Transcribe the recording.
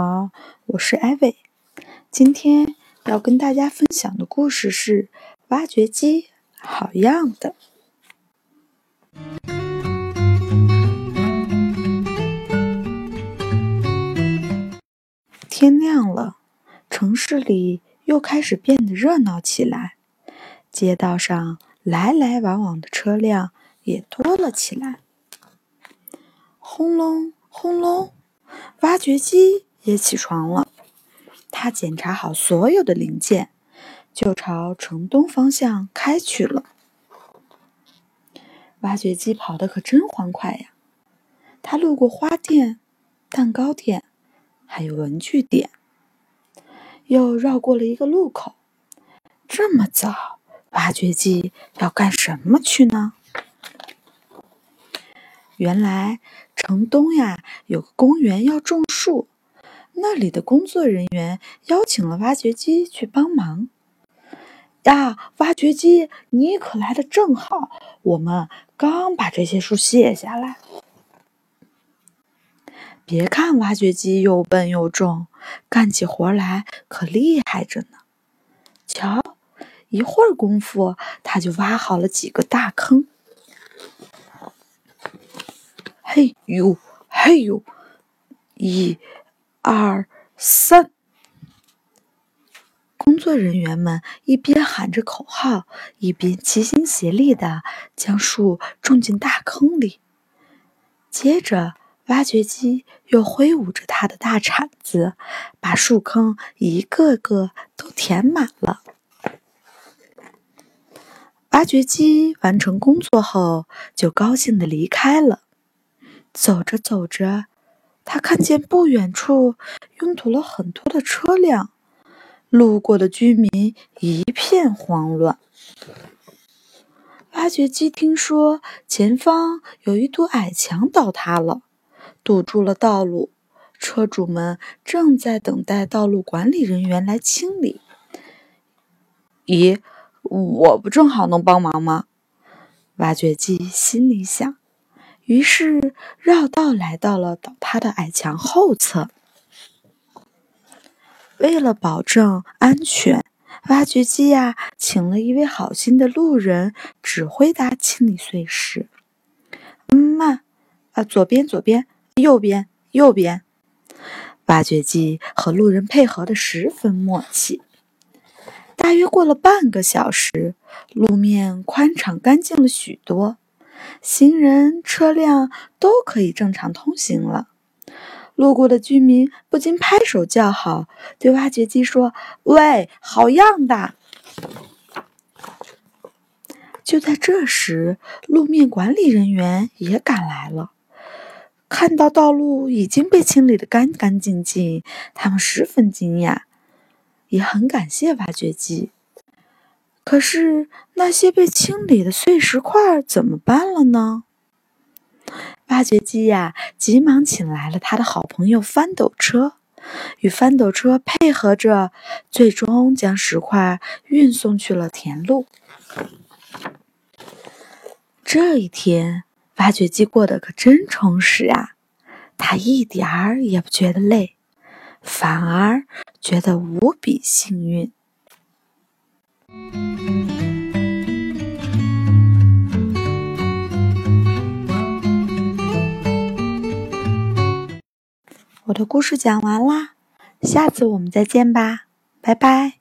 好，我是艾薇。今天要跟大家分享的故事是挖掘机，好样的！天亮了，城市里又开始变得热闹起来，街道上来来往往的车辆也多了起来。轰隆轰隆，挖掘机也起床了。他检查好所有的零件，就朝城东方向开去了。挖掘机跑得可真欢快呀！他路过花店、蛋糕店，还有文具店，又绕过了一个路口。这么早，挖掘机要干什么去呢？原来城东呀有个公园要种树。那里的工作人员邀请了挖掘机去帮忙。呀，挖掘机，你可来的正好，我们刚把这些树卸下来。别看挖掘机又笨又重，干起活来可厉害着呢。瞧，一会儿功夫，他就挖好了几个大坑。嘿呦，嘿呦，一。二三，工作人员们一边喊着口号，一边齐心协力的将树种进大坑里。接着，挖掘机又挥舞着它的大铲子，把树坑一个个都填满了。挖掘机完成工作后，就高兴的离开了。走着走着。他看见不远处拥堵了很多的车辆，路过的居民一片慌乱。挖掘机听说前方有一堵矮墙倒塌了，堵住了道路，车主们正在等待道路管理人员来清理。咦，我不正好能帮忙吗？挖掘机心里想。于是绕道来到了倒塌的矮墙后侧。为了保证安全，挖掘机呀，请了一位好心的路人指挥他清理碎石。慢，啊，左边，左边，右边，右边。挖掘机和路人配合的十分默契。大约过了半个小时，路面宽敞干净了许多。行人、车辆都可以正常通行了。路过的居民不禁拍手叫好，对挖掘机说：“喂，好样的！”就在这时，路面管理人员也赶来了。看到道路已经被清理得干干净净，他们十分惊讶，也很感谢挖掘机。可是那些被清理的碎石块怎么办了呢？挖掘机呀，急忙请来了他的好朋友翻斗车，与翻斗车配合着，最终将石块运送去了田路。这一天，挖掘机过得可真充实啊！他一点儿也不觉得累，反而觉得无比幸运。我的故事讲完啦下次我们再见吧拜拜。